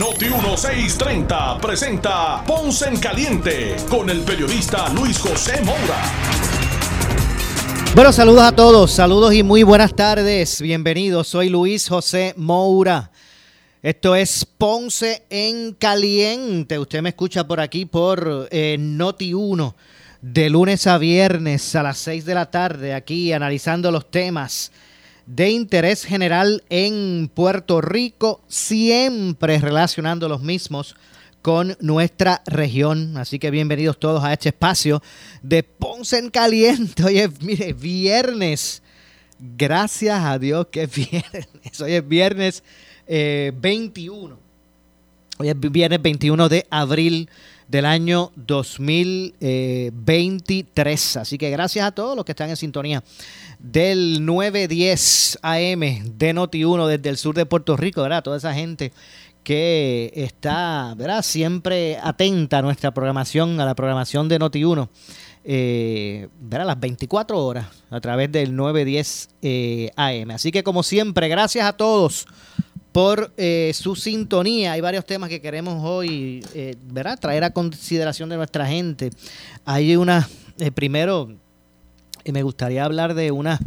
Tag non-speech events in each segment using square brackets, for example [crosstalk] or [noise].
Noti 1630 presenta Ponce en Caliente con el periodista Luis José Moura. Bueno, saludos a todos, saludos y muy buenas tardes. Bienvenidos, soy Luis José Moura. Esto es Ponce en Caliente. Usted me escucha por aquí por eh, Noti 1 de lunes a viernes a las 6 de la tarde, aquí analizando los temas de interés general en Puerto Rico, siempre relacionando los mismos con nuestra región. Así que bienvenidos todos a este espacio de Ponce en Caliente. Hoy es, mire, viernes. Gracias a Dios que es viernes. Hoy es viernes 21. Eh, Hoy es viernes 21 de abril del año 2023. Así que gracias a todos los que están en sintonía del 910 AM de Noti1 desde el sur de Puerto Rico, ¿verdad? Toda esa gente que está, ¿verdad? Siempre atenta a nuestra programación, a la programación de Noti1. Eh, las 24 horas a través del 910 eh, AM. Así que como siempre, gracias a todos por eh, su sintonía. Hay varios temas que queremos hoy eh, traer a consideración de nuestra gente. Hay una, eh, primero, me gustaría hablar de unas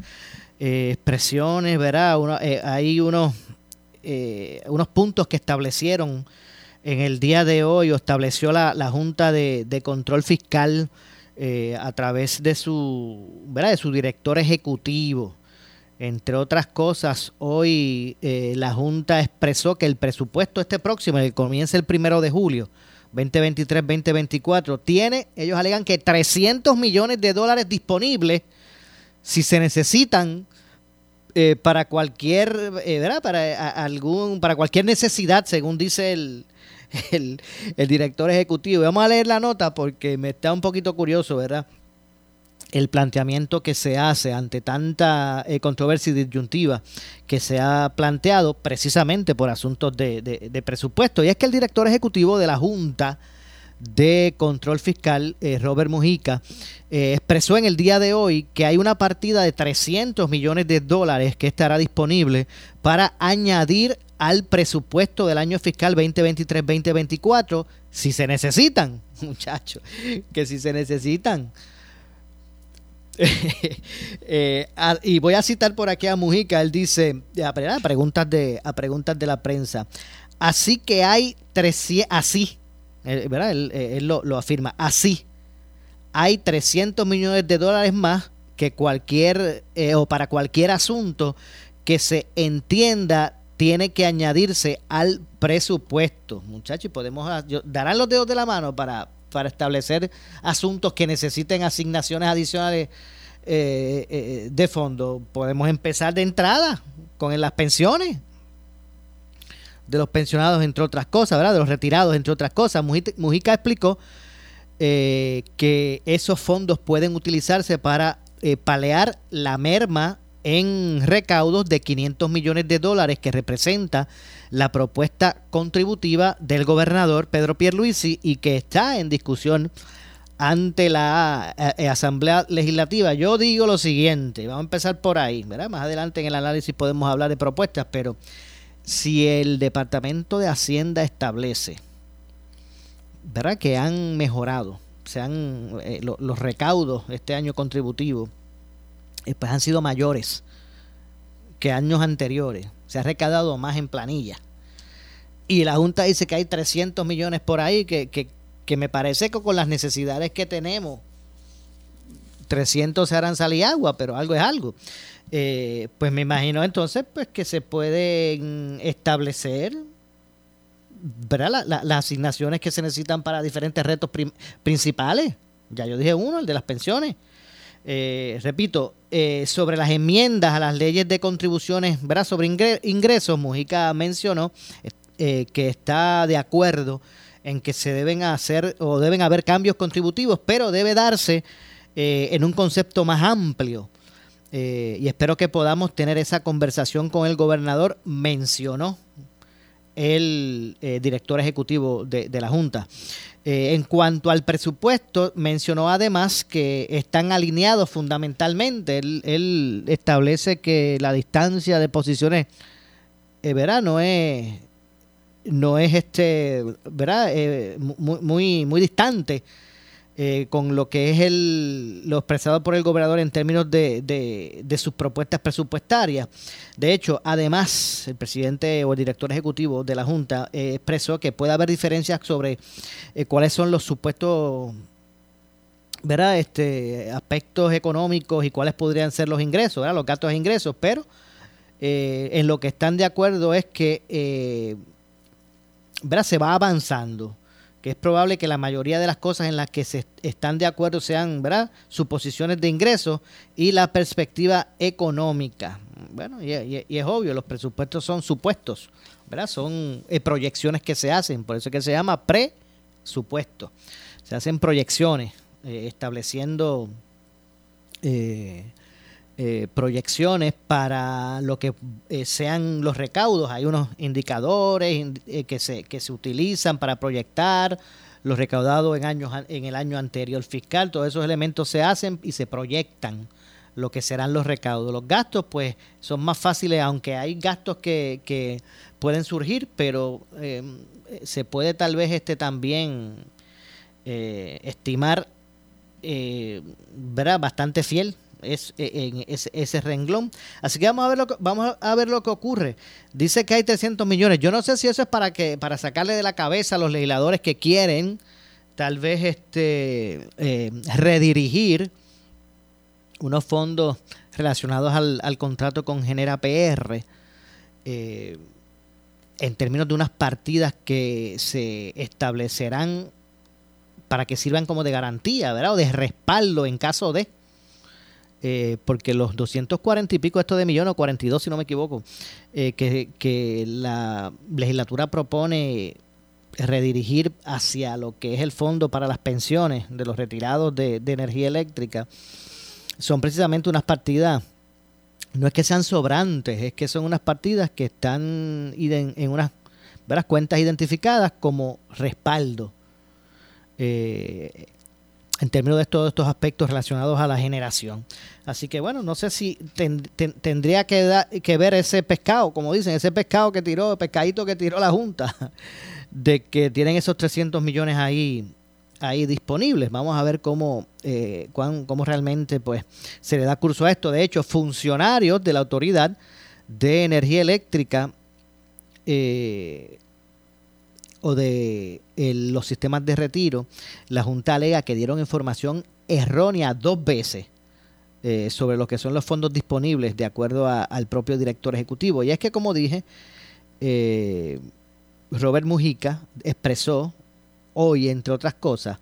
expresiones, ¿verdad? hay unos, unos puntos que establecieron en el día de hoy, o estableció la, la Junta de, de Control Fiscal a través de su, ¿verdad? de su director ejecutivo. Entre otras cosas, hoy eh, la Junta expresó que el presupuesto este próximo, que comienza el primero de julio, 2023-2024, tiene, ellos alegan que 300 millones de dólares disponibles si se necesitan eh, para cualquier, eh, ¿verdad? Para, algún, para cualquier necesidad, según dice el, [laughs] el, el director ejecutivo. Vamos a leer la nota porque me está un poquito curioso, ¿verdad? El planteamiento que se hace ante tanta eh, controversia y disyuntiva que se ha planteado precisamente por asuntos de, presupuesto. Y es que el director ejecutivo de la Junta de Control Fiscal, eh, Robert Mujica, eh, expresó en el día de hoy que hay una partida de 300 millones de dólares que estará disponible para añadir al presupuesto del año fiscal 2023-2024 si se necesitan, [laughs] muchachos, que si se necesitan. [laughs] Eh, y voy a citar por aquí a Mujica, él dice, a, preguntas de, a preguntas de la prensa, así que hay 300, así, eh, ¿verdad? Él, eh, lo, afirma, así, hay 300 millones de dólares más que cualquier, o para cualquier asunto que se entienda tiene que añadirse al presupuesto. Muchachos, podemos, darán los dedos de la mano para, para establecer asuntos que necesiten asignaciones adicionales eh, eh, de fondo. Podemos empezar de entrada con las pensiones de los pensionados, entre otras cosas, ¿verdad? De los retirados, entre otras cosas. Mujica, explicó eh, que esos fondos pueden utilizarse para palear la merma en recaudos de 500 millones de dólares que representa la propuesta contributiva del gobernador Pedro Pierluisi y que está en discusión ante la eh, eh, Asamblea Legislativa. Yo digo lo siguiente, vamos a empezar por ahí, ¿verdad? Más adelante en el análisis podemos hablar de propuestas, pero si el Departamento de Hacienda establece, ¿verdad? Que han mejorado, se han, eh, los recaudos este año contributivo eh, pues han sido mayores que años anteriores. Se ha recaudado más en planilla. Y la Junta dice que hay 300 millones por ahí, que, que, me parece que con las necesidades que tenemos, 300 se harán salir agua, pero algo es algo. Eh, pues me imagino entonces pues que se pueden establecer las asignaciones que se necesitan para diferentes retos principales. Ya yo dije uno, el de las pensiones. Eh, repito, eh, sobre las enmiendas a las leyes de contribuciones sobre ingresos, Mujica mencionó eh, que está de acuerdo en que se deben hacer o deben haber cambios contributivos, pero debe darse en un concepto más amplio. y espero que podamos tener esa conversación con el gobernador, mencionó el director ejecutivo de, de la Junta. Eh, en cuanto al presupuesto, mencionó además que están alineados fundamentalmente. Él, establece que la distancia de posiciones, eh, ¿verdad? No es, no es este, ¿verdad? Eh, muy, muy distante eh, con lo que es el, lo expresado por el gobernador en términos de, de, sus propuestas presupuestarias. De hecho, además, el presidente o el director ejecutivo de la Junta eh, expresó que puede haber diferencias sobre eh, cuáles son los supuestos ¿verdad? Este, aspectos económicos y cuáles podrían ser los ingresos, ¿verdad? los gastos e ingresos, pero en lo que están de acuerdo es que ¿verdad? se va avanzando es probable que la mayoría de las cosas en las que se están de acuerdo sean ¿verdad? suposiciones de ingresos y la perspectiva económica. Bueno, y, es obvio, los presupuestos son supuestos, ¿verdad? son eh, proyecciones que se hacen, por eso es que se llama presupuesto. Se hacen proyecciones eh, estableciendo eh, eh, proyecciones para lo que eh, sean los recaudos. Hay unos indicadores eh, que, se, que se utilizan para proyectar los recaudados en, años, en el año anterior fiscal. Todos esos elementos se hacen y se proyectan lo que serán los recaudos. Los gastos, pues, son más fáciles, aunque hay gastos que, que pueden surgir, pero se puede tal vez este también estimar ¿verdad? bastante fiel es, eh, en ese, renglón. Así que vamos a ver lo que, vamos a ver lo que ocurre. Dice que hay 300 millones. Yo no sé si eso es para que para sacarle de la cabeza a los legisladores que quieren tal vez este eh, redirigir unos fondos relacionados al, contrato con Genera PR eh, en términos de unas partidas que se establecerán para que sirvan como de garantía, ¿verdad? O de respaldo en caso de eh, porque los 240 y pico, esto de millones, o 42 si no me equivoco, eh, que, la legislatura propone redirigir hacia lo que es el fondo para las pensiones de los retirados de, energía eléctrica, son precisamente unas partidas, no es que sean sobrantes, es que son unas partidas que están en unas cuentas identificadas como respaldo. Eh, en términos de todos estos aspectos relacionados a la generación. Así que bueno, no sé si tendría que, que ver ese pescado, como dicen, ese pescado que tiró, el pescadito que tiró la Junta, [laughs] de que tienen esos 300 millones ahí ahí disponibles. Vamos a ver cómo, eh, cómo realmente pues, se le da curso a esto. De hecho, funcionarios de la Autoridad de Energía Eléctrica eh, o de los sistemas de retiro, la Junta alega que dieron información errónea dos veces eh, sobre lo que son los fondos disponibles de acuerdo al propio director ejecutivo. Y es que, como dije, eh, Robert Mujica expresó hoy, entre otras cosas,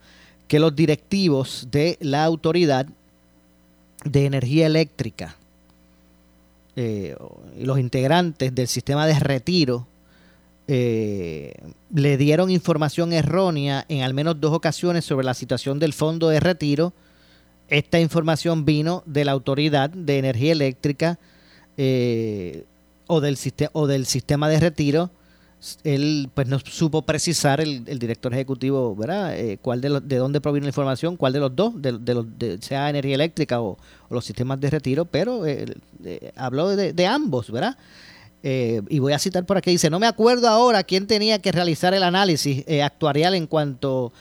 que los directivos de la autoridad de energía eléctrica eh, y los integrantes del sistema de retiro eh, le dieron información errónea en al menos dos ocasiones sobre la situación del fondo de retiro. Esta información vino de la Autoridad de Energía Eléctrica eh, o, del o del sistema de retiro. Él pues no supo precisar el, director ejecutivo, ¿verdad? Eh, cuál de, de dónde proviene la información, cuál de los dos, de, los, sea energía eléctrica o, los sistemas de retiro, pero habló de, de ambos, ¿verdad? Eh, y voy a citar por aquí, dice, no me acuerdo ahora quién tenía que realizar el análisis eh, actuarial en cuanto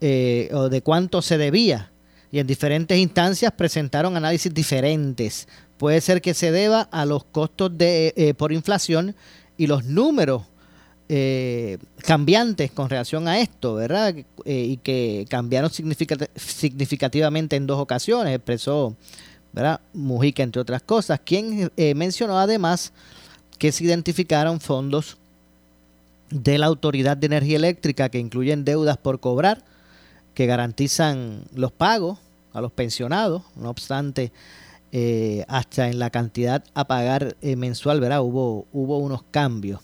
eh, o de cuánto se debía. Y en diferentes instancias presentaron análisis diferentes. Puede ser que se deba a los costos de, por inflación y los números cambiantes con relación a esto, ¿verdad? y que cambiaron significativamente en dos ocasiones, expresó ¿verdad? Mujica, entre otras cosas, quien mencionó además que se identificaron fondos de la Autoridad de Energía Eléctrica que incluyen deudas por cobrar, que garantizan los pagos a los pensionados, no obstante, eh, hasta en la cantidad a pagar eh, mensual, ¿verdad? Hubo, hubo unos cambios.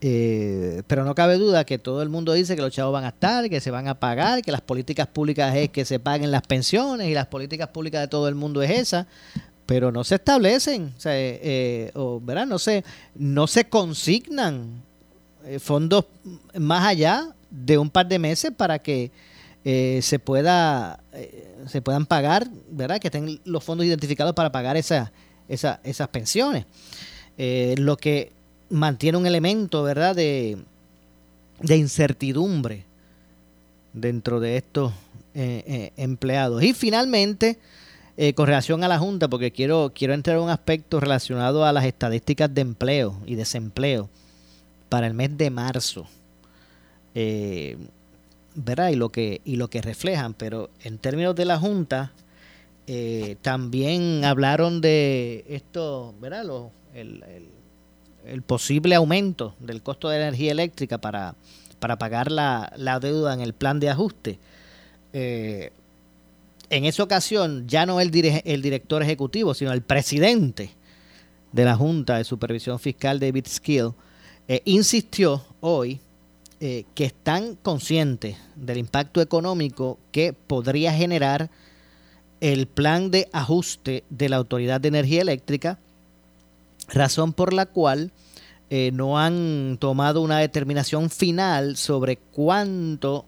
Eh, pero no cabe duda que todo el mundo dice que los chavos van a estar, que se van a pagar, que las políticas públicas es que se paguen las pensiones y las políticas públicas de todo el mundo es esa, pero no se establecen, o, sea, eh, o ¿verdad? No, se, no se consignan eh, fondos más allá de un par de meses para que se pueda se puedan pagar, ¿verdad? Que estén los fondos identificados para pagar esa, esa, esas pensiones. lo que mantiene un elemento, ¿verdad?, de, de incertidumbre dentro de estos eh, eh, empleados. Y finalmente, eh, con relación a la Junta, porque quiero, quiero entrar a un aspecto relacionado a las estadísticas de empleo y desempleo para el mes de marzo. ¿verdad? Y lo que, y lo que reflejan, pero en términos de la Junta, también hablaron de esto, ¿verdad? Lo, el, el posible aumento del costo de energía eléctrica para, para pagar la, deuda en el plan de ajuste. Eh, en esa ocasión ya no el, director ejecutivo, sino el presidente de la Junta de Supervisión Fiscal, David Skill, eh, insistió hoy eh, que están conscientes del impacto económico que podría generar el plan de ajuste de la Autoridad de Energía Eléctrica razón por la cual eh, no han tomado una determinación final sobre cuánto,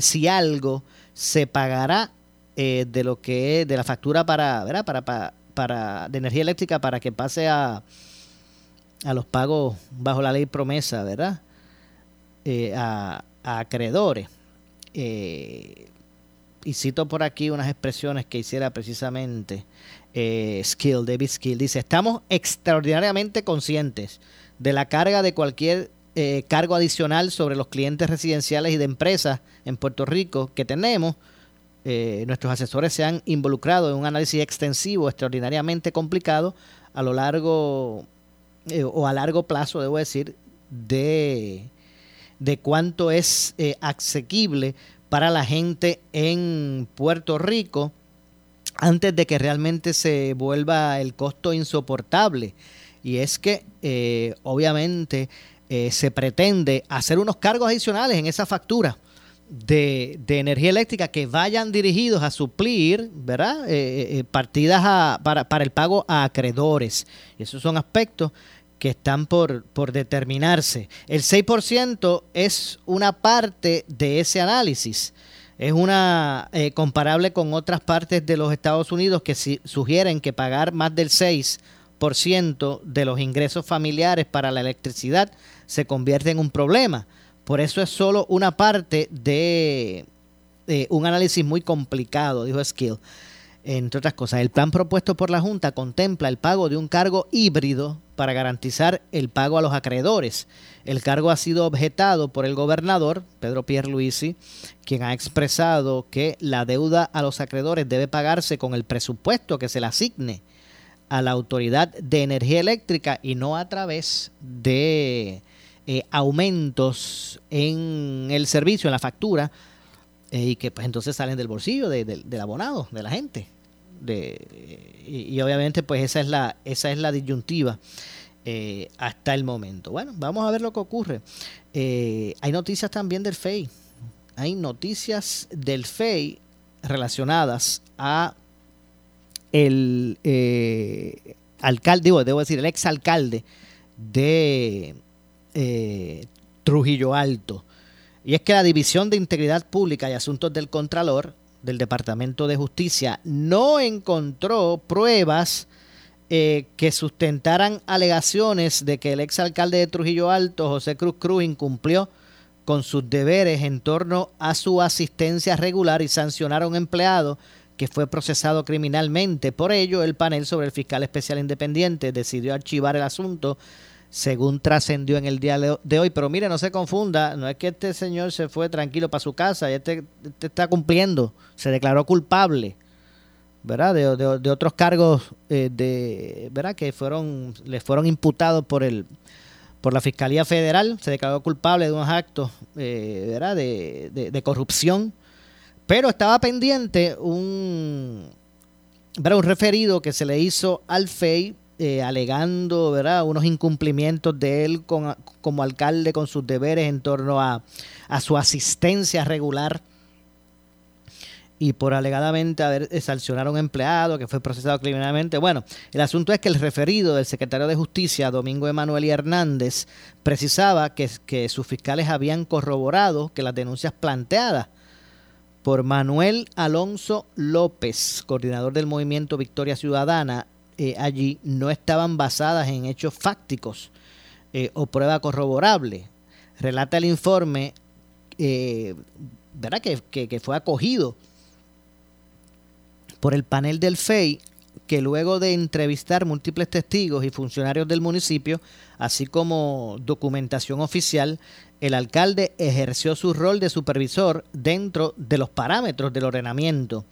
si algo, se pagará eh, de lo que es de la factura para, ¿verdad? Para, para, para, de energía eléctrica para que pase a, a los pagos bajo la ley promesa, ¿verdad? a, a, acreedores. y cito por aquí unas expresiones que hiciera precisamente eh, Skill, David Skill, dice, estamos extraordinariamente conscientes de la carga de cualquier eh, cargo adicional sobre los clientes residenciales y de empresas en Puerto Rico que tenemos. Eh, nuestros asesores se han involucrado en un análisis extensivo, extraordinariamente complicado, a lo largo o a largo plazo, debo decir, de, de cuánto es asequible para la gente en Puerto Rico antes de que realmente se vuelva el costo insoportable. Y es que eh, obviamente eh, se pretende hacer unos cargos adicionales en esa factura de, energía eléctrica que vayan dirigidos a suplir, ¿verdad? Eh, partidas para, para, el pago a acreedores. Y esos son aspectos que están por, por determinarse. El 6% es una parte de ese análisis es una eh, comparable con otras partes de los Estados Unidos que sugieren que pagar más del 6% de los ingresos familiares para la electricidad se convierte en un problema. Por eso es solo una parte de un análisis muy complicado, dijo Skill. Entre otras cosas, el plan propuesto por la Junta contempla el pago de un cargo híbrido para garantizar el pago a los acreedores. El cargo ha sido objetado por el gobernador, Pedro Pierluisi, quien ha expresado que la deuda a los acreedores debe pagarse con el presupuesto que se le asigne a la Autoridad de Energía Eléctrica y no a través de eh, aumentos en el servicio, en la factura, eh, y que pues entonces salen del bolsillo del abonado, de la gente. De, y, obviamente pues esa es la, esa es la disyuntiva eh, hasta el momento. Bueno, vamos a ver lo que ocurre. Hay noticias también del FEI. Hay noticias del FEI relacionadas a el alcalde, debo decir, el exalcalde de Trujillo Alto. Y es que la División de Integridad Pública y Asuntos del Contralor del Departamento de Justicia no encontró pruebas eh, que sustentaran alegaciones de que el exalcalde de Trujillo Alto, José Cruz Cruz, incumplió con sus deberes en torno a su asistencia regular y sancionaron a un empleado que fue procesado criminalmente. Por ello, el panel sobre el fiscal especial independiente decidió archivar el asunto según trascendió en el día de hoy. Pero mire, no se confunda, no es que este señor se fue tranquilo para su casa, este, este está cumpliendo, se declaró culpable ¿verdad? De, otros cargos eh, de, ¿verdad? que fueron, le fueron imputados por el por la Fiscalía Federal, se declaró culpable de unos actos eh, ¿verdad? De, de, corrupción, pero estaba pendiente un, ¿verdad? un referido que se le hizo al FEI eh, alegando ¿verdad? unos incumplimientos de él como alcalde con sus deberes en torno a, a su asistencia regular y por alegadamente haber sancionado a un empleado que fue procesado criminalmente. Bueno, el asunto es que el referido del secretario de Justicia, Domingo Emanuel Hernández, precisaba que, que sus fiscales habían corroborado que las denuncias planteadas por Manuel Alonso López, coordinador del movimiento Victoria Ciudadana, eh, allí no estaban basadas en hechos fácticos eh, o prueba corroborable. Relata el informe ¿verdad? Que, que, fue acogido por el panel del FEI que luego de entrevistar múltiples testigos y funcionarios del municipio, así como documentación oficial, el alcalde ejerció su rol de supervisor dentro de los parámetros del ordenamiento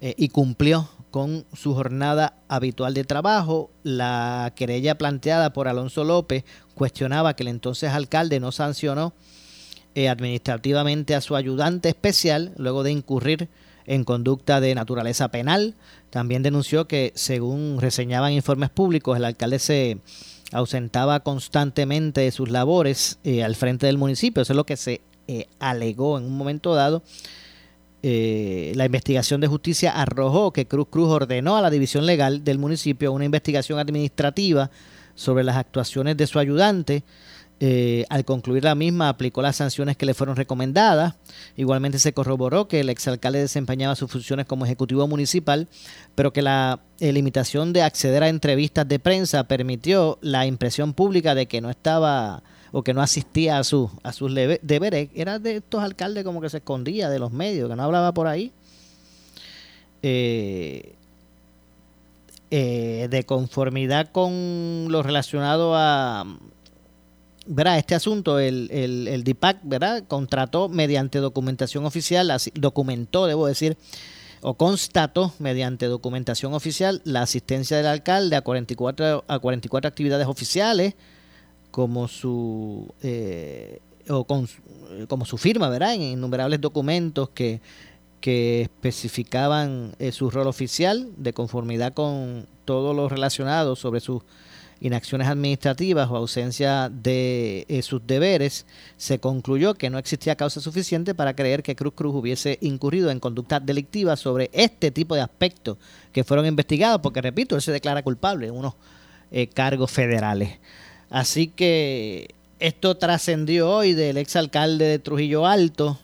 eh, y cumplió con su jornada habitual de trabajo. La querella planteada por Alonso López cuestionaba que el entonces alcalde no sancionó eh, administrativamente a su ayudante especial luego de incurrir en conducta de naturaleza penal. También denunció que, según reseñaban informes públicos, el alcalde se ausentaba constantemente de sus labores eh, al frente del municipio. Eso es lo que se eh, alegó en un momento dado. Eh, la investigación de justicia arrojó que Cruz Cruz ordenó a la división legal del municipio una investigación administrativa sobre las actuaciones de su ayudante eh, al concluir la misma, aplicó las sanciones que le fueron recomendadas. Igualmente se corroboró que el exalcalde desempeñaba sus funciones como ejecutivo municipal, pero que la eh, limitación de acceder a entrevistas de prensa permitió la impresión pública de que no estaba o que no asistía a, su, a sus deberes. Era de estos alcaldes como que se escondía de los medios, que no hablaba por ahí. Eh, de conformidad con lo relacionado a ¿verdad? este asunto, el, el, el DIPAC ¿verdad? contrató mediante documentación oficial, documentó, debo decir, o constató mediante documentación oficial la asistencia del alcalde a 44, a 44 actividades oficiales como su eh, o con, como su firma, ¿verdad? En innumerables documentos que, que especificaban eh, su rol oficial de conformidad con todo lo relacionado sobre su inacciones administrativas o ausencia de eh, sus deberes, se concluyó que no existía causa suficiente para creer que Cruz Cruz hubiese incurrido en conducta delictiva sobre este tipo de aspectos que fueron investigados, porque repito, él se declara culpable en unos eh, cargos federales. Así que esto trascendió hoy del exalcalde de Trujillo Alto,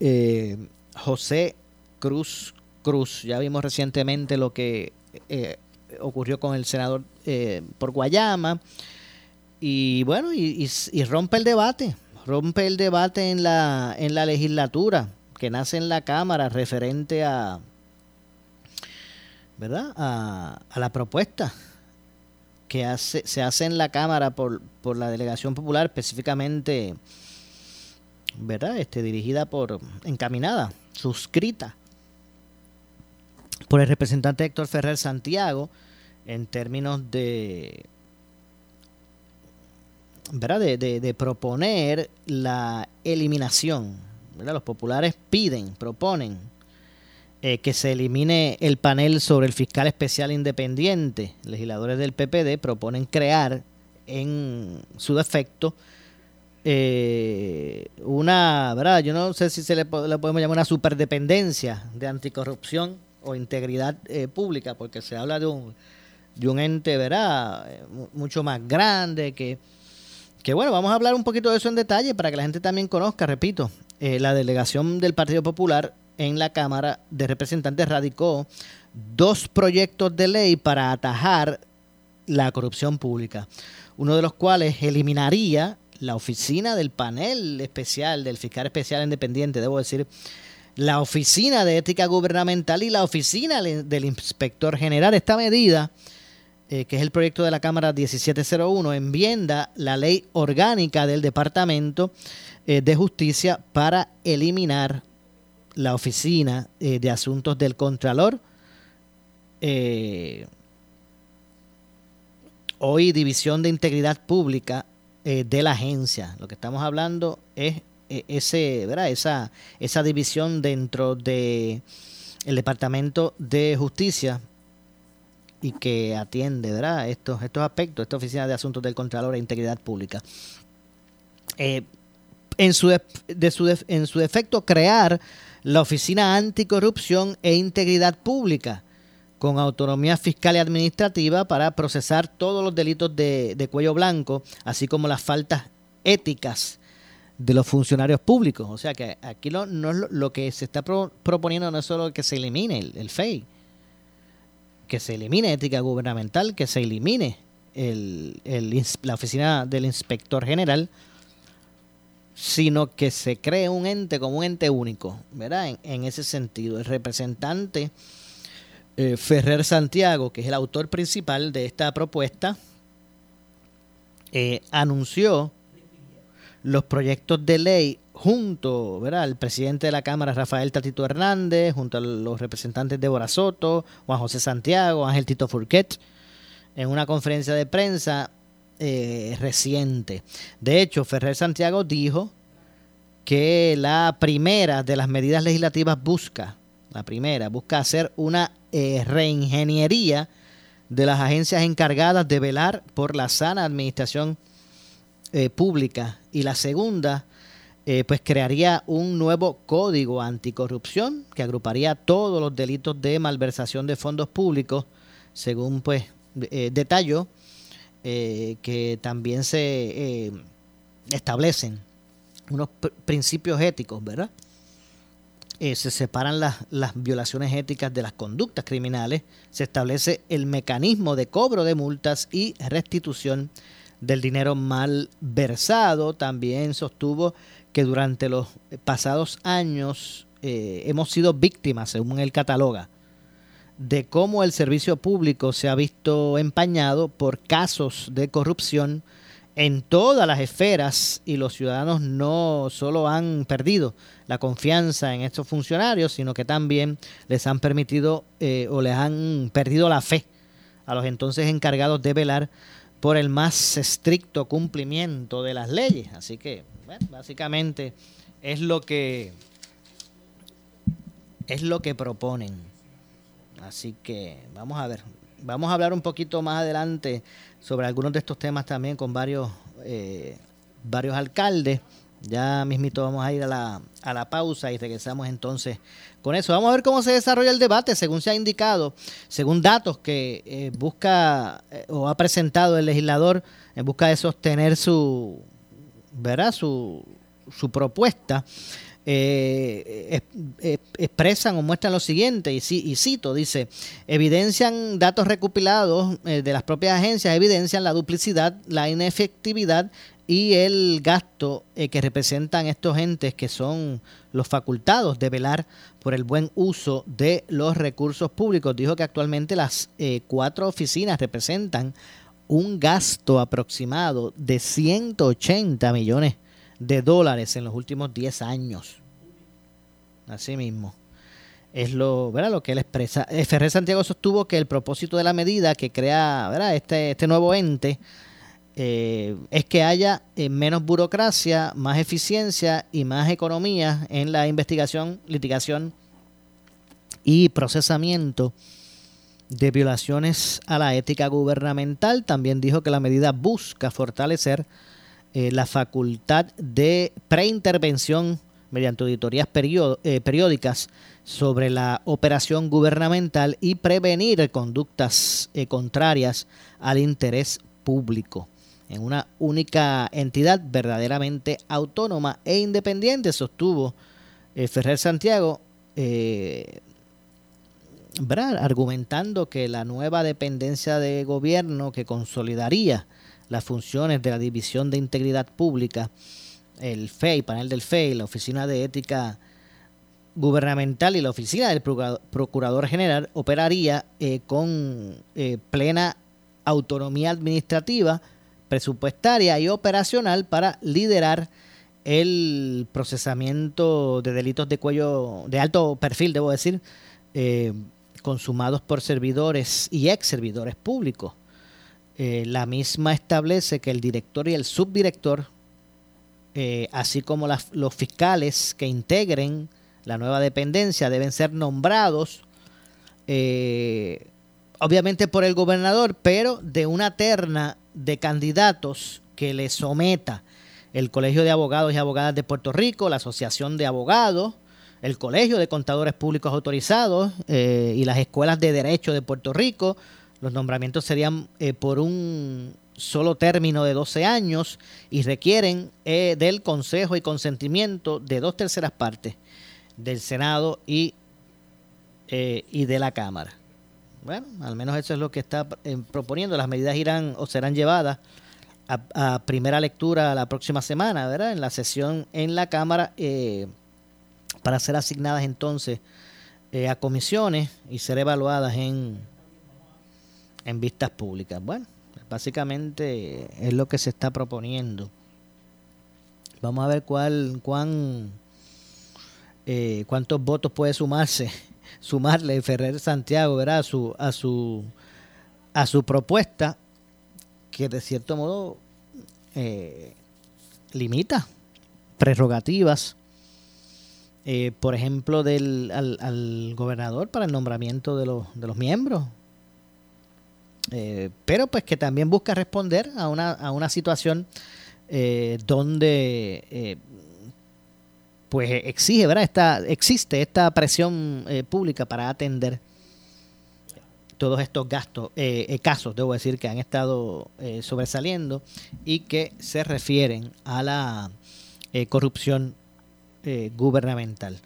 eh, José Cruz Cruz. Ya vimos recientemente lo que ocurrió con el senador eh, por Guayama. Y bueno, y, rompe el debate, rompe el debate en la, en la legislatura que nace en la Cámara referente a, ¿verdad? A, la propuesta que hace, se hace en la Cámara por, por la Delegación Popular, específicamente, ¿verdad? Este, dirigida por, encaminada, suscrita por el representante Héctor Ferrer Santiago en términos de, ¿verdad? De, proponer la eliminación. Los populares piden, proponen eh, que se elimine el panel sobre el fiscal especial independiente. Legisladores del PPD proponen crear en su defecto eh, una, ¿verdad? Yo no sé si se le, le, podemos llamar una superdependencia de anticorrupción o integridad eh, pública, porque se habla de un, de un ente, ¿verdad? Eh, mucho más grande, que, que bueno, vamos a hablar un poquito de eso en detalle para que la gente también conozca, repito, eh, la delegación del Partido Popular en la Cámara de Representantes radicó dos proyectos de ley para atajar la corrupción pública, uno de los cuales eliminaría la oficina del panel especial, del fiscal especial independiente, debo decir, la Oficina de Ética Gubernamental y la Oficina del Inspector General. Esta medida, eh, que es el proyecto de la Cámara 1701, enmienda la ley orgánica del Departamento eh, de Justicia para eliminar la Oficina eh, de Asuntos del Contralor. hoy División de Integridad Pública de la agencia. Lo que estamos hablando es ese, ¿verdad? Esa, esa división dentro de el Departamento de Justicia y que atiende ¿verdad? Estos, estos aspectos, esta Oficina de Asuntos del Contralor e Integridad Pública. Eh, en, su de, su en su defecto, crear la Oficina Anticorrupción e Integridad Pública, con autonomía fiscal y administrativa para procesar todos los delitos de, de cuello blanco, así como las faltas éticas de los funcionarios públicos. O sea que aquí lo, no, lo que se está proponiendo no es solo que se elimine el, FEI, que se elimine ética gubernamental, que se elimine el, la oficina del inspector general, sino que se cree un ente como un ente único, ¿verdad? En, ese sentido, el representante eh, Ferrer Santiago, que es el autor principal de esta propuesta, eh, anunció los proyectos de ley junto ¿verdad? al presidente de la Cámara, Rafael Tatito Hernández, junto a los representantes de Soto, Juan José Santiago, Ángel Tito Furquet, en una conferencia de prensa eh, reciente. De hecho, Ferrer Santiago dijo que la primera de las medidas legislativas busca, la primera, busca hacer una eh, reingeniería de las agencias encargadas de velar por la sana administración eh, pública. Y la segunda eh, pues crearía un nuevo código anticorrupción que agruparía todos los delitos de malversación de fondos públicos según pues eh, detalló que también se establecen unos principios éticos verdad se separan las, las, violaciones éticas de las conductas criminales, se establece el mecanismo de cobro de multas y restitución del dinero mal versado. También sostuvo que durante los pasados años eh, hemos sido víctimas, según él cataloga, de cómo el servicio público se ha visto empañado por casos de corrupción en todas las esferas y los ciudadanos no solo han perdido la confianza en estos funcionarios, sino que también les han permitido eh, o les han perdido la fe a los entonces encargados de velar por el más estricto cumplimiento de las leyes. Así que, básicamente es lo que es lo que proponen. Así que vamos a ver, vamos a hablar un poquito más adelante sobre algunos de estos temas también con varios eh, varios alcaldes. Ya mismito vamos a ir a la, a la pausa y regresamos entonces con eso. Vamos a ver cómo se desarrolla el debate, según se ha indicado, según datos que eh, busca eh, o ha presentado el legislador en busca de sostener su, ¿verdad? su, su propuesta. Eh, expresan o muestran lo siguiente, y, y, cito, dice, evidencian datos recopilados de las propias agencias, evidencian la duplicidad, la inefectividad y el gasto eh, que representan estos entes que son los facultados de velar por el buen uso de los recursos públicos. Dijo que actualmente las eh, cuatro oficinas representan un gasto aproximado de 180 millones de dólares en los últimos 10 años. Así mismo. Es lo, ¿verdad? lo que él expresa. Eh, Ferrer Santiago sostuvo que el propósito de la medida que crea. Este, este nuevo ente eh, es que haya eh, menos burocracia, más eficiencia y más economía en la investigación, litigación y procesamiento de violaciones a la ética gubernamental. También dijo que la medida busca fortalecer eh, la facultad de preintervención mediante auditorías periódicas sobre la operación gubernamental y prevenir conductas contrarias al interés público en una única entidad verdaderamente autónoma e independiente, sostuvo eh, Ferrer Santiago, eh, argumentando que la nueva dependencia de gobierno que consolidaría las funciones de la División de Integridad Pública, el FEI, panel del FEI, la Oficina de Ética Gubernamental y la Oficina del Procurador General operaría eh, con plena autonomía administrativa, presupuestaria y operacional para liderar el procesamiento de delitos de cuello de alto perfil, debo decir, eh, consumados por servidores y ex servidores públicos. Eh, la misma establece que el director y el subdirector, eh, así como los fiscales que integren la nueva dependencia, deben ser nombrados obviamente por el gobernador, pero de una terna de candidatos que le someta el Colegio de Abogados y Abogadas de Puerto Rico, la Asociación de Abogados, el Colegio de Contadores Públicos Autorizados eh, y las Escuelas de Derecho de Puerto Rico. Los nombramientos serían eh, por un solo término de 12 años y requieren eh, del consejo y consentimiento de dos terceras partes del Senado y, y de la Cámara. Bueno, al menos eso es lo que está proponiendo. Las medidas irán o serán llevadas a, primera lectura la próxima semana, ¿verdad? En la sesión en la Cámara eh, para ser asignadas entonces eh, a comisiones y ser evaluadas en, en vistas públicas. Bueno, básicamente es lo que se está proponiendo. Vamos a ver cuál, cuán, eh, cuántos votos puede sumarse, sumarle Ferrer Santiago, ¿verdad? A su, a su, a su propuesta que de cierto modo eh, limita prerrogativas, eh, por ejemplo, del, al, gobernador para el nombramiento de los, de los miembros. Eh, pero pues que también busca responder a una, a una situación donde pues exige, ¿verdad? Esta, existe esta presión pública para atender todos estos gastos, eh, eh, casos, debo decir, que han estado eh, sobresaliendo y que se refieren a la corrupción gubernamental.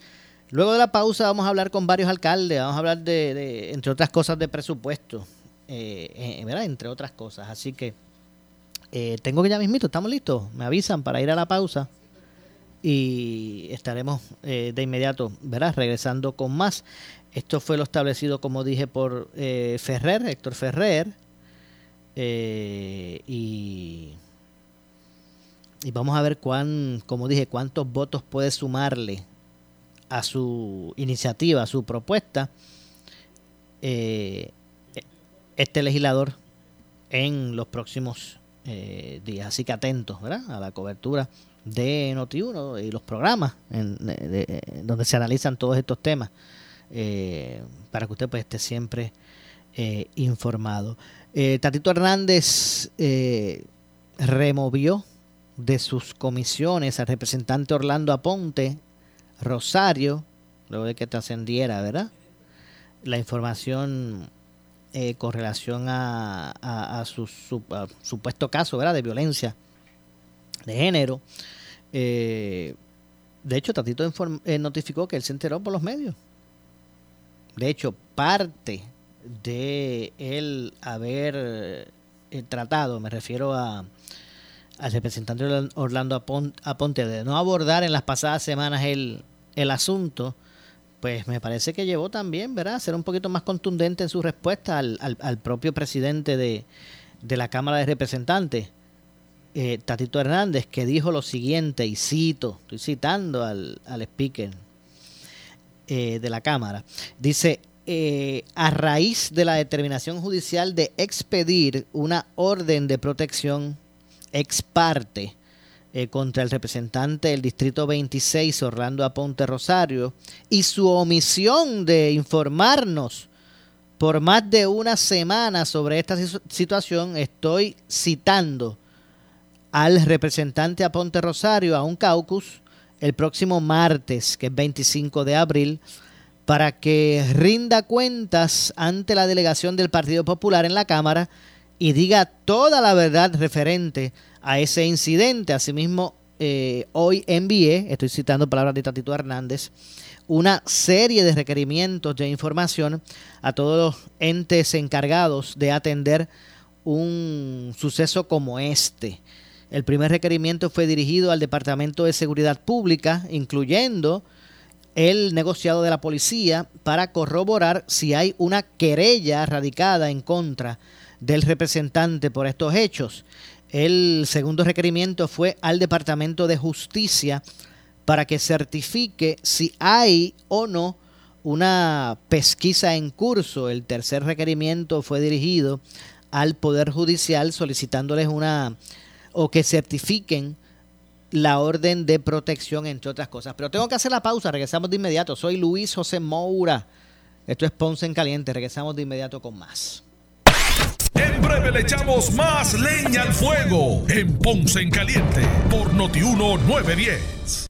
Luego de la pausa vamos a hablar con varios alcaldes, vamos a hablar de, entre otras cosas, de presupuesto, ¿verdad? Entre otras cosas. Así que tengo que ya mismito, ¿estamos listos? Me avisan para ir a la pausa y estaremos de inmediato, ¿verdad? Regresando con más. Esto fue lo establecido, como dije, por eh, Ferrer, Héctor Ferrer. Eh, y, y, vamos a ver cuán, como dije, cuántos votos puede sumarle a su iniciativa, a su propuesta, eh, este legislador en los próximos días. Así que atentos ¿verdad? a la cobertura de Noti1 y los programas en, donde se analizan todos estos temas. Eh, para que usted pues, esté siempre eh, informado. Eh, Tatito Hernández removió de sus comisiones al representante Orlando Aponte Rosario, luego de que trascendiera, ¿verdad? La información con relación a, su, supuesto caso, ¿verdad? De violencia de género. de hecho, Tatito notificó que él se enteró por los medios de hecho, parte de él haber eh, tratado, me refiero a al representante Orlando Aponte, de no abordar en las pasadas semanas el, el asunto, pues me parece que llevó también, ¿verdad?, a ser un poquito más contundente en su respuesta al, al, propio presidente de, de, la Cámara de Representantes, eh, Tatito Hernández, que dijo lo siguiente, y cito, estoy citando al, al speaker, eh, de la Cámara. Dice, eh, a raíz de la determinación judicial de expedir una orden de protección ex parte contra el representante del Distrito 26, Orlando Aponte Rosario, y su omisión de informarnos por más de una semana sobre esta situación, estoy citando al representante Aponte Rosario a un caucus el próximo martes, que es 25 de abril, para que rinda cuentas ante la delegación del Partido Popular en la Cámara y diga toda la verdad referente a ese incidente. Asimismo, eh, hoy envié, estoy citando palabras de Tatito Hernández, una serie de requerimientos de información a todos los entes encargados de atender un suceso como este. El primer requerimiento fue dirigido al Departamento de Seguridad Pública, incluyendo el negociado de la policía, para corroborar si hay una querella radicada en contra del representante por estos hechos. El segundo requerimiento fue al Departamento de Justicia para que certifique si hay o no una pesquisa en curso. El tercer requerimiento fue dirigido al Poder Judicial solicitándoles una o que certifiquen la orden de protección, entre otras cosas. Pero tengo que hacer la pausa, regresamos de inmediato. Soy Luis José Moura. Esto es Ponce en Caliente. Regresamos de inmediato con más. En breve le echamos más leña al fuego en Ponce en Caliente por Notiuno 910.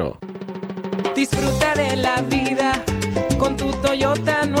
Disfruta de la vida con tu Toyota nuevo,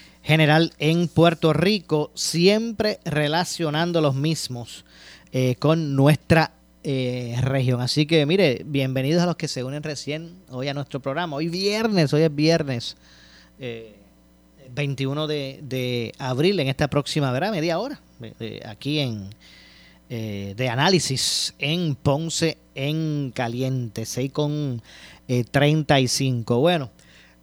general en Puerto Rico, siempre relacionando los mismos eh, con nuestra eh, región. Así que mire, bienvenidos a los que se unen recién hoy a nuestro programa. Hoy viernes, hoy es viernes eh, 21 de, de, abril, en esta próxima, ¿verdad? Media hora, eh, aquí en de análisis en Ponce en Caliente, 6 con 35. Bueno,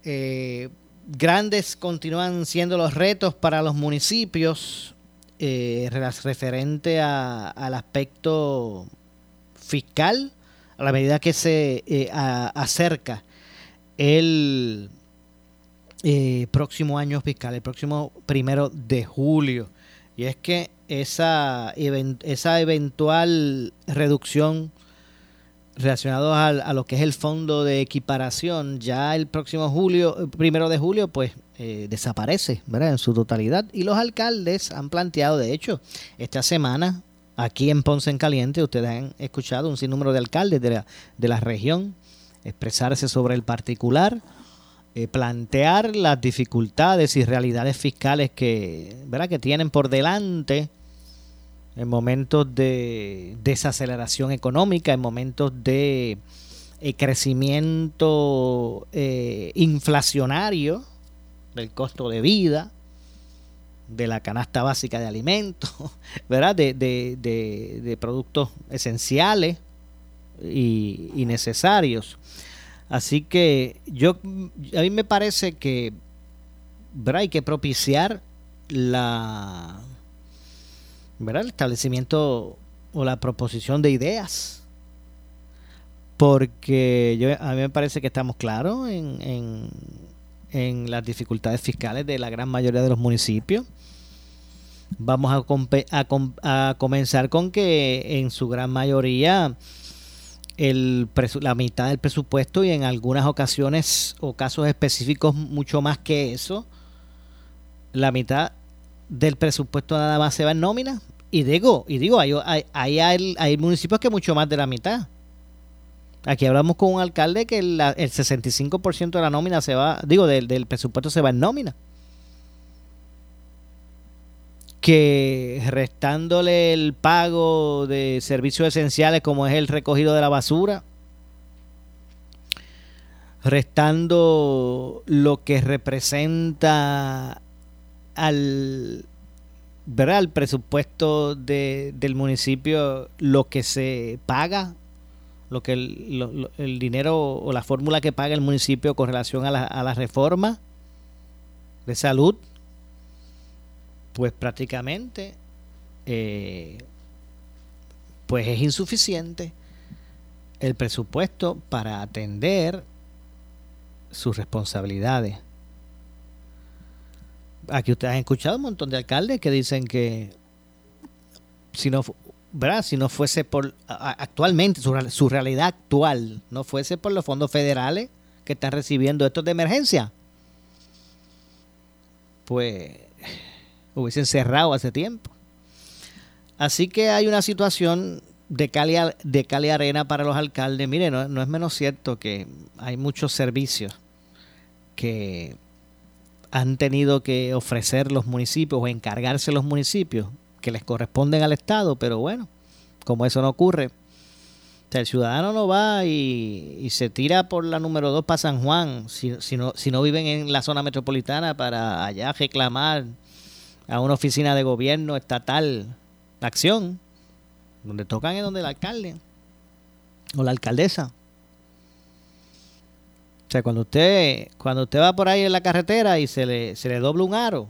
eh, grandes continúan siendo los retos para los municipios eh, referente a, al aspecto fiscal a la medida que se eh, acerca el eh, próximo año fiscal, el próximo primero de julio. Y es que esa, esa eventual reducción relacionados a, a, lo que es el fondo de equiparación, ya el próximo julio, primero de julio, pues eh, desaparece, ¿verdad? En su totalidad. Y los alcaldes han planteado, de hecho, esta semana, aquí en Ponce en Caliente, ustedes han escuchado un sinnúmero de alcaldes de la, de la región expresarse sobre el particular, eh, plantear las dificultades y realidades fiscales que, ¿verdad? que tienen por delante en momentos de desaceleración económica, en momentos de eh, crecimiento eh, inflacionario del costo de vida, de la canasta básica de alimentos, [laughs] ¿verdad? De, de, de, productos esenciales y, necesarios. Así que yo, a mí me parece que ¿verdad? hay que propiciar la, ¿verdad? el establecimiento o la proposición de ideas. Porque yo, a mí me parece que estamos claros en, en, las dificultades fiscales de la gran mayoría de los municipios. Vamos a comenzar con que en su gran mayoría el la mitad del presupuesto y en algunas ocasiones o casos específicos mucho más que eso, la mitad del presupuesto nada más se va en nómina. Y digo, y digo hay, hay, hay, hay municipios que mucho más de la mitad. Aquí hablamos con un alcalde que el, el 65% de la nómina se va, digo, del, del presupuesto se va en nómina. Que restándole el pago de servicios esenciales como es el recogido de la basura, restando lo que representa al ¿verdad? el presupuesto de, del municipio, lo que se paga lo que el, el dinero o la fórmula que paga el municipio con relación a la, a la reforma de salud, pues prácticamente eh, pues es insuficiente el presupuesto para atender sus responsabilidades. Aquí ustedes han escuchado un montón de alcaldes que dicen que si no ¿verdad? si no fuese por actualmente, su, realidad actual, no fuese por los fondos federales que están recibiendo estos de emergencia, pues hubiesen cerrado hace tiempo. Así que hay una situación de cali, de cali arena para los alcaldes. Mire, no, no es menos cierto que hay muchos servicios que han tenido que ofrecer los municipios o encargarse los municipios que les corresponden al Estado, pero bueno, como eso no ocurre, el ciudadano no va y, se tira por la número 2 para San Juan, si, si, no, si no viven en la zona metropolitana para allá reclamar a una oficina de gobierno estatal acción, donde tocan es donde el alcalde o la alcaldesa. O sea, cuando usted, cuando usted va por ahí en la carretera y se le, se le dobla un aro,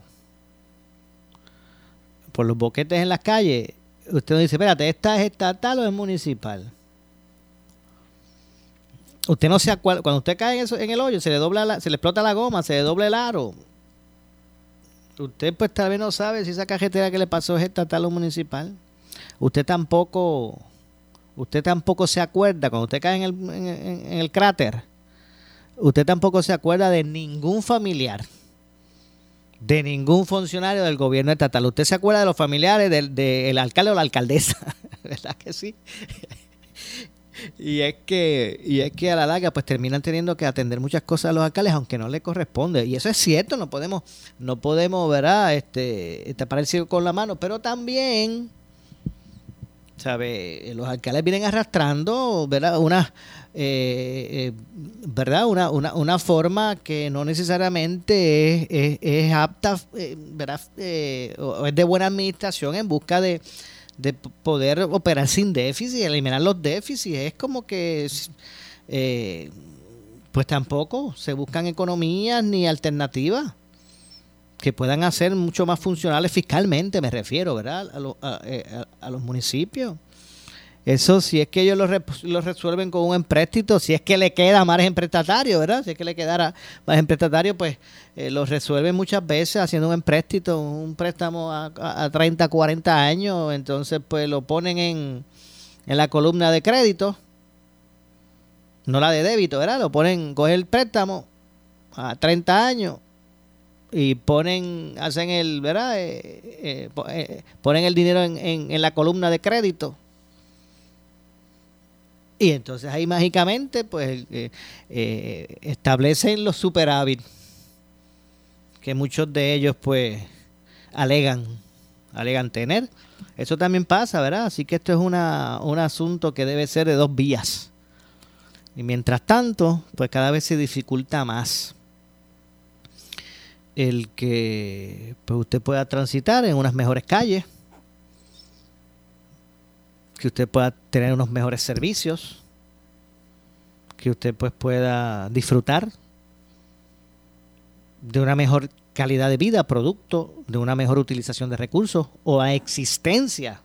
por los boquetes en las calles, usted no dice, espérate, ¿esta es estatal o es municipal? Usted no se acuerda, cuando usted cae en, eso, en el hoyo, se le dobla se le explota la goma, se le dobla el aro. Usted pues tal vez no sabe si esa cajetera que le pasó es estatal o municipal. Usted tampoco, usted tampoco se acuerda, cuando usted cae en el, en el cráter, usted tampoco se acuerda de ningún familiar de ningún funcionario del gobierno estatal. ¿Usted se acuerda de los familiares del, alcalde o la alcaldesa? [laughs] ¿Verdad que sí? y es que y es que a la larga pues terminan teniendo que atender muchas cosas a los alcaldes aunque no le corresponde y eso es cierto no podemos no podemos verdad este tapar el con la mano pero también sabe los alcaldes vienen arrastrando verdad una eh, eh, ¿verdad? Una, una, una, forma que no necesariamente es, es, apta, eh, ¿verdad? Eh, o es de buena administración en busca de, de poder operar sin déficit, eliminar los déficits. Es como que, pues tampoco se buscan economías ni alternativas que puedan hacer mucho más funcionales fiscalmente, me refiero, ¿verdad? a, a los municipios. Eso si es que ellos lo, resuelven con un empréstito, si es que le queda margen prestatario, ¿verdad? Si es que le quedara margen prestatario, pues eh, lo resuelven muchas veces haciendo un empréstito, un préstamo a, a, 30, 40 años, entonces pues lo ponen en, en la columna de crédito, no la de débito, ¿verdad? Lo ponen, cogen el préstamo a 30 años y ponen, hacen el, ¿verdad? Eh, eh, ponen el dinero en, en, la columna de crédito y entonces ahí mágicamente pues eh, eh, establecen los superávit que muchos de ellos pues alegan, alegan tener. Eso también pasa, ¿verdad? Así que esto es una, un asunto que debe ser de dos vías. Y mientras tanto, pues cada vez se dificulta más. El que pues, usted pueda transitar en unas mejores calles, que usted pueda tener unos mejores servicios, que usted pues pueda disfrutar de una mejor calidad de vida, producto de una mejor utilización de recursos o a existencia.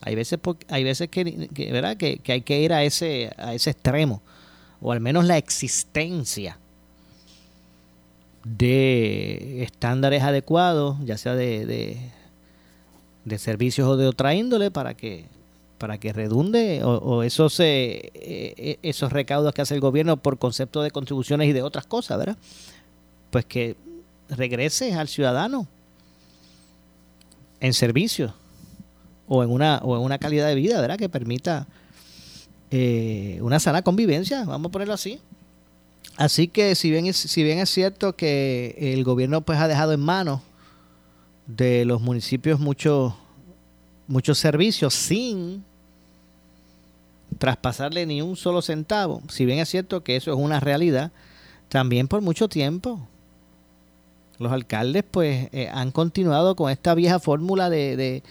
Hay veces, hay veces que, ¿verdad? Que, hay que ir a ese, a ese extremo, o al menos la existencia de estándares adecuados, ya sea de, de, servicios o de otra índole, para que para que redunde o, esos eh, eh, esos recaudos que hace el gobierno por concepto de contribuciones y de otras cosas, ¿verdad? Pues que regrese al ciudadano en servicio o en una o en una calidad de vida, ¿verdad? Que permita eh, una sana convivencia, vamos a ponerlo así. Así que si bien, es, si bien es cierto que el gobierno pues ha dejado en manos de los municipios muchos muchos servicios sin traspasarle ni un solo centavo, si bien es cierto que eso es una realidad, también por mucho tiempo los alcaldes pues eh, han continuado con esta vieja fórmula de,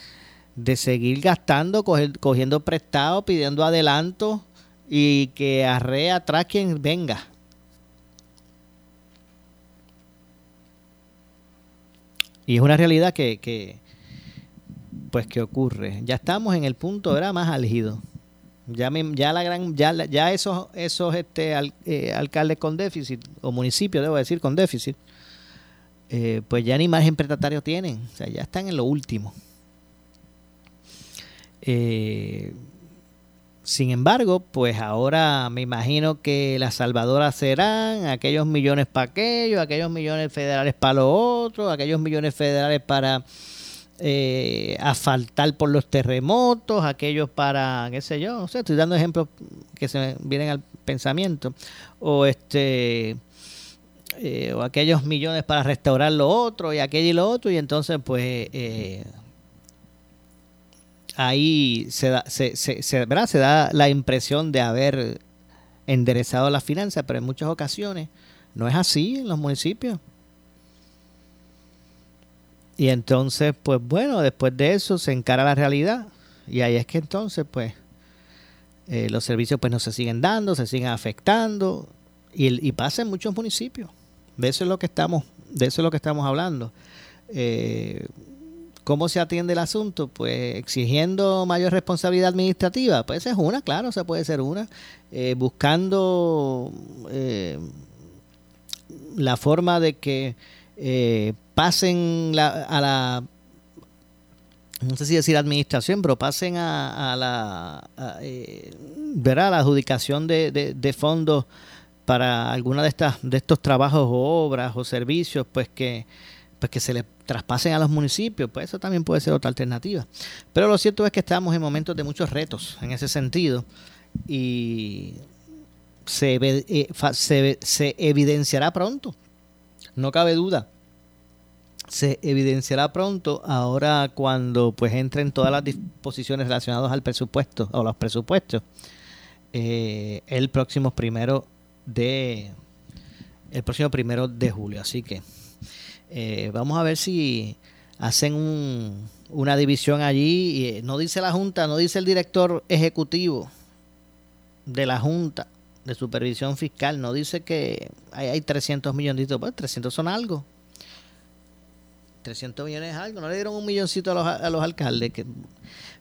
de, seguir gastando, cogiendo prestado, pidiendo adelanto y que arrea atrás quien venga. Y es una realidad que, pues que ocurre. Ya estamos en el punto era más álgido. Ya, ya la gran ya, ya esos esos este eh, alcaldes con déficit o municipios debo decir con déficit eh, pues ya ni margen prestatario tienen, o sea, ya están en lo último. Eh, sin embargo, pues ahora me imagino que las salvadoras serán aquellos millones para aquellos, aquellos millones federales para lo otro, aquellos millones federales para eh, asfaltar por los terremotos, aquellos para, qué sé yo, no sé, estoy dando ejemplos que se vienen al pensamiento, o este, eh, o aquellos millones para restaurar lo otro y aquello y lo otro, y entonces pues eh, ahí se da, se, se, se, se da la impresión de haber enderezado las finanzas, pero en muchas ocasiones no es así en los municipios. Y entonces, pues bueno, después de eso se encara la realidad. Y ahí es que entonces, pues, eh, los servicios pues no se siguen dando, se siguen afectando. Y, y pasa en muchos municipios. De eso es lo que estamos, de eso es lo que estamos hablando. Eh, ¿Cómo se atiende el asunto? Pues exigiendo mayor responsabilidad administrativa. Pues es una, claro, esa puede ser una. Eh, buscando eh, la forma de que eh, pasen a la no sé si decir administración, pero pasen a, la a, la adjudicación de, de, fondos para alguna de estas de estos trabajos o obras o servicios, pues que pues que se le traspasen a los municipios, pues eso también puede ser otra alternativa. Pero lo cierto es que estamos en momentos de muchos retos en ese sentido y se, eh, se, evidenciará pronto, no cabe duda. Se evidenciará pronto ahora cuando pues entren todas las disposiciones relacionadas al presupuesto o los presupuestos eh, el próximo primero de el próximo primero de julio. Así que eh, vamos a ver si hacen una división allí. Y, eh, no dice la Junta, no dice el director ejecutivo de la Junta de Supervisión Fiscal, no dice que hay, hay 300 millones. Pues 300 son algo. 300 millones es algo. No le dieron un milloncito a los, a los alcaldes. Que,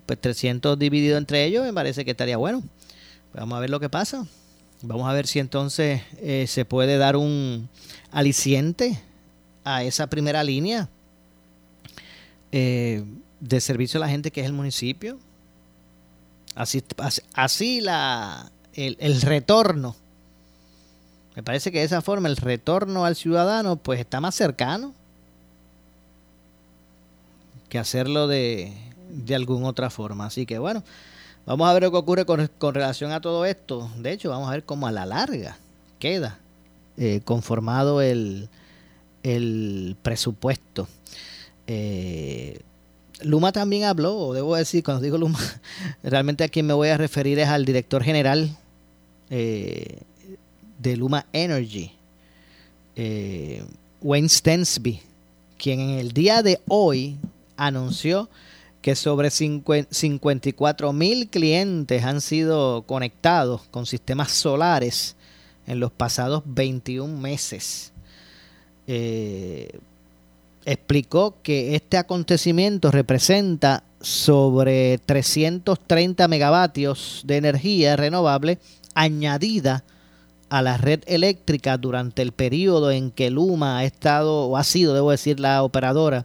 pues 300 dividido entre ellos me parece que estaría bueno. vamos a ver lo que pasa. Vamos a ver si entonces eh, se puede dar un aliciente a esa primera línea eh, de servicio a la gente que es el municipio. Así, así la, el, retorno. Me parece que de esa forma el retorno al ciudadano pues está más cercano que hacerlo de, de alguna otra forma. Así que bueno, vamos a ver lo que ocurre con, con, relación a todo esto. De hecho, vamos a ver cómo a la larga queda eh, conformado el, el presupuesto. Eh, Luma también habló, debo decir, cuando digo Luma, [laughs] realmente a quien me voy a referir es al director general eh, de Luma Energy, eh, Wayne Stensby, quien en el día de hoy anunció que sobre 54 mil clientes han sido conectados con sistemas solares en los pasados 21 meses. Eh, explicó que este acontecimiento representa sobre 330 megavatios de energía renovable añadida a la red eléctrica durante el periodo en que Luma ha estado o ha sido, debo decir, la operadora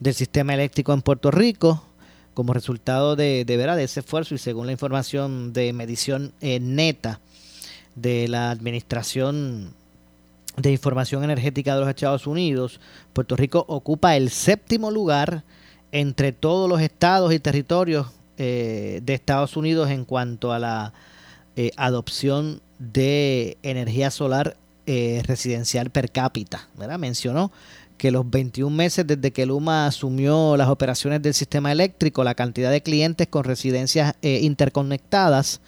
del sistema eléctrico en Puerto Rico como resultado de, de, de ese esfuerzo y según la información de medición eh, neta de la Administración de Información Energética de los Estados Unidos, Puerto Rico ocupa el séptimo lugar entre todos los estados y territorios eh, de Estados Unidos en cuanto a la eh, adopción de energía solar eh, residencial per cápita. Mencionó que los 21 meses desde que Luma asumió las operaciones del sistema eléctrico, la cantidad de clientes con residencias interconectadas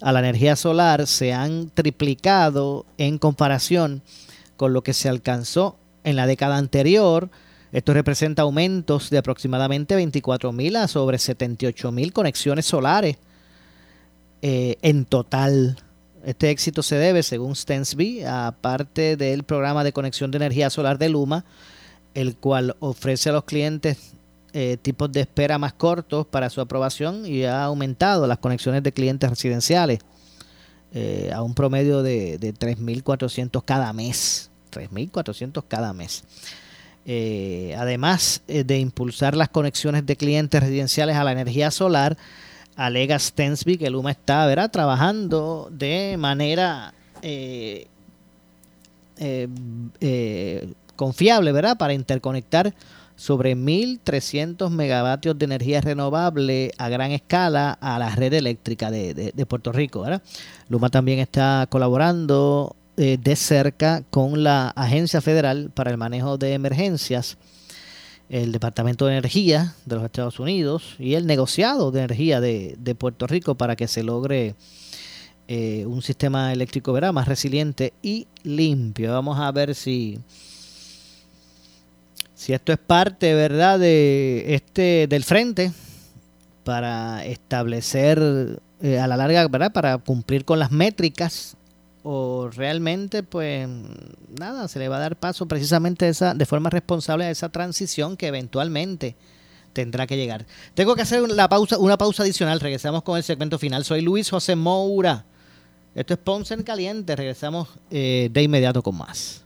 a la energía solar se han triplicado en comparación con lo que se alcanzó en la década anterior. Esto representa aumentos de aproximadamente 24 mil a sobre 78 mil conexiones solares eh, en total. Este éxito se debe, según Stensby, a parte del programa de conexión de energía solar de Luma, el cual ofrece a los clientes eh, tipos de espera más cortos para su aprobación y ha aumentado las conexiones de clientes residenciales eh, a un promedio de, de 3.400 cada mes. 3.400 cada mes. Eh, además eh, de impulsar las conexiones de clientes residenciales a la energía solar, alega Stensby que Luma está trabajando de manera confiable ¿verdad? para interconectar sobre 1.300 megavatios de energía renovable a gran escala a la red eléctrica de, de Puerto Rico. ¿verdad? Luma también está colaborando eh, de cerca con la Agencia Federal para el Manejo de Emergencias, el Departamento de Energía de los Estados Unidos y el negociado de energía de, Puerto Rico para que se logre eh, un sistema eléctrico ¿verdad? más resiliente y limpio. Vamos a ver si, si esto es parte verdad de este del frente para establecer eh, a la larga, ¿verdad? para cumplir con las métricas o realmente pues nada, se le va a dar paso precisamente esa, de forma responsable a esa transición que eventualmente tendrá que llegar. Tengo que hacer una pausa, una pausa adicional, regresamos con el segmento final. Soy Luis José Moura. Esto es Ponce en Caliente, regresamos eh, de inmediato con más.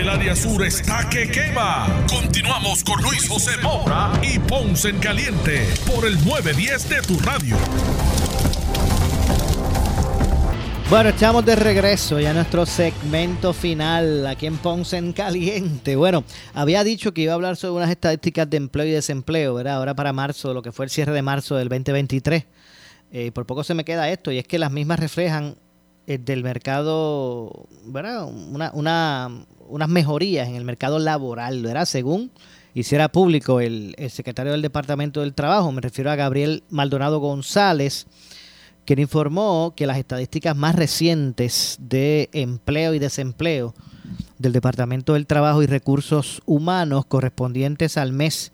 El área sur está que quema. Continuamos con Luis José Moura y Ponce en Caliente por el 910 de tu radio. Bueno, estamos de regreso ya a nuestro segmento final aquí en Ponce en Caliente. Bueno, había dicho que iba a hablar sobre unas estadísticas de empleo y desempleo, ¿verdad? Ahora para marzo, lo que fue el cierre de marzo del 2023. Eh, por poco se me queda esto, y es que las mismas reflejan del mercado. Una, una, unas mejorías en el mercado laboral, ¿verdad? Según hiciera público el, secretario del Departamento del Trabajo, me refiero a Gabriel Maldonado González, quien informó que las estadísticas más recientes de empleo y desempleo del Departamento del Trabajo y Recursos Humanos correspondientes al mes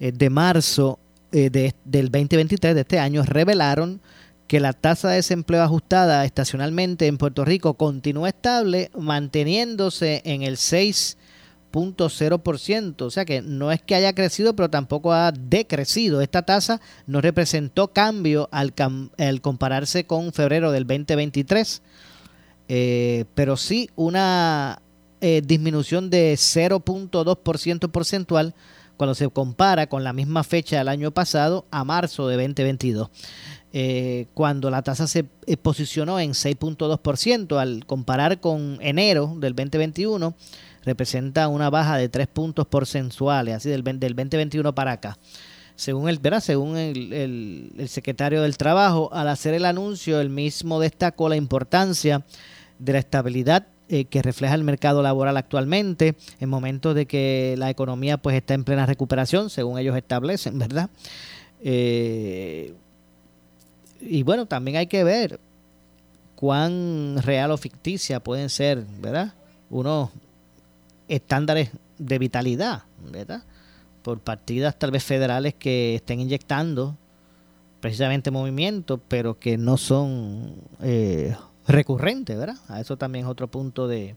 eh, de marzo eh, de, del 2023 de este año revelaron que la tasa de desempleo ajustada estacionalmente en Puerto Rico continúa estable, manteniéndose en el 6.0%. O sea que no es que haya crecido, pero tampoco ha decrecido. Esta tasa no representó cambio al, compararse con febrero del 2023, eh, pero sí una eh, disminución de 0.2% porcentual cuando se compara con la misma fecha del año pasado a marzo de 2022. Eh, cuando la tasa se posicionó en 6.2%, al comparar con enero del 2021, representa una baja de 3 puntos porcentuales, así del, del 2021 para acá. Según, el, ¿verdad? Según el secretario del Trabajo, al hacer el anuncio, el mismo destacó la importancia de la estabilidad eh, que refleja el mercado laboral actualmente, en momentos de que la economía pues está en plena recuperación, según ellos establecen, ¿verdad? Eh, y bueno, también hay que ver cuán real o ficticia pueden ser, ¿verdad? Unos estándares de vitalidad, ¿verdad? Por partidas tal vez federales que estén inyectando precisamente movimientos, pero que no son eh, recurrente, ¿verdad? A eso también es otro punto de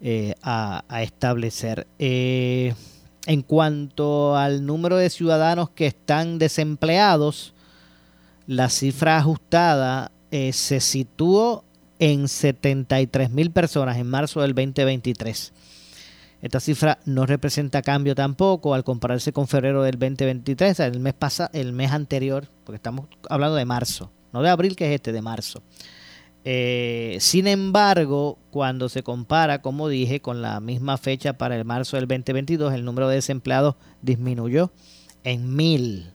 eh, a, establecer. Eh, en cuanto al número de ciudadanos que están desempleados, la cifra ajustada eh, se situó en 73 mil personas en marzo del 2023. Esta cifra no representa cambio tampoco al compararse con febrero del 2023, el mes pasado, el mes anterior, porque estamos hablando de marzo, no de abril que es este, de marzo. Eh, sin embargo, cuando se compara, como dije, con la misma fecha para el marzo del 2022, el número de desempleados disminuyó en mil.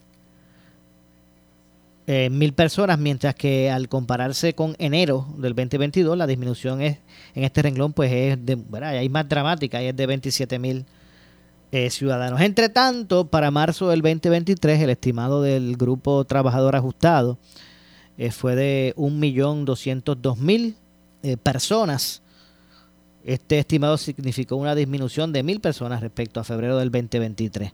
Mil personas, mientras que al compararse con enero del 2022, la disminución es en este renglón, pues es de, más dramática, es de 27 mil eh, ciudadanos. Entre tanto, para marzo del 2023, el estimado del Grupo Trabajador Ajustado eh, fue de 1.202.000 eh, personas. Este estimado significó una disminución de mil personas respecto a febrero del 2023.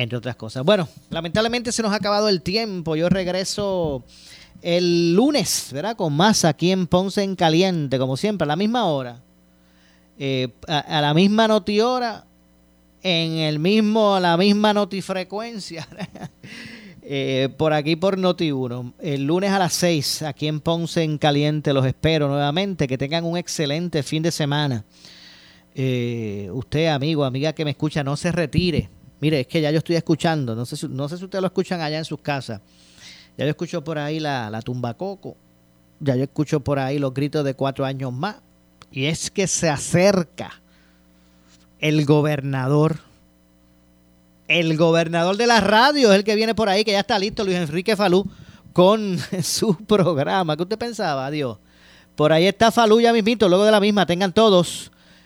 Entre otras cosas. Bueno, lamentablemente se nos ha acabado el tiempo. Yo regreso el lunes, ¿verdad? Con más aquí en Ponce en Caliente, como siempre, a la misma hora. Eh, a, la misma notihora, en el mismo, la misma notifrecuencia. [laughs] Eh, por aquí por Noti1. El lunes a las 6, aquí en Ponce en Caliente, los espero nuevamente. Que tengan un excelente fin de semana. Eh, usted, amigo, amiga que me escucha, no se retire. Mire, es que ya yo estoy escuchando. No sé, si, no sé si ustedes lo escuchan allá en sus casas. Ya yo escucho por ahí la, la tumba coco. Ya yo escucho por ahí los gritos de cuatro años más. Y es que se acerca el gobernador el gobernador de la radio es el que viene por ahí, que ya está listo, Luis Enrique Falú, con [laughs] su programa. ¿Qué usted pensaba? Adiós. Por ahí está Falú ya mismito, luego de la misma. Tengan todos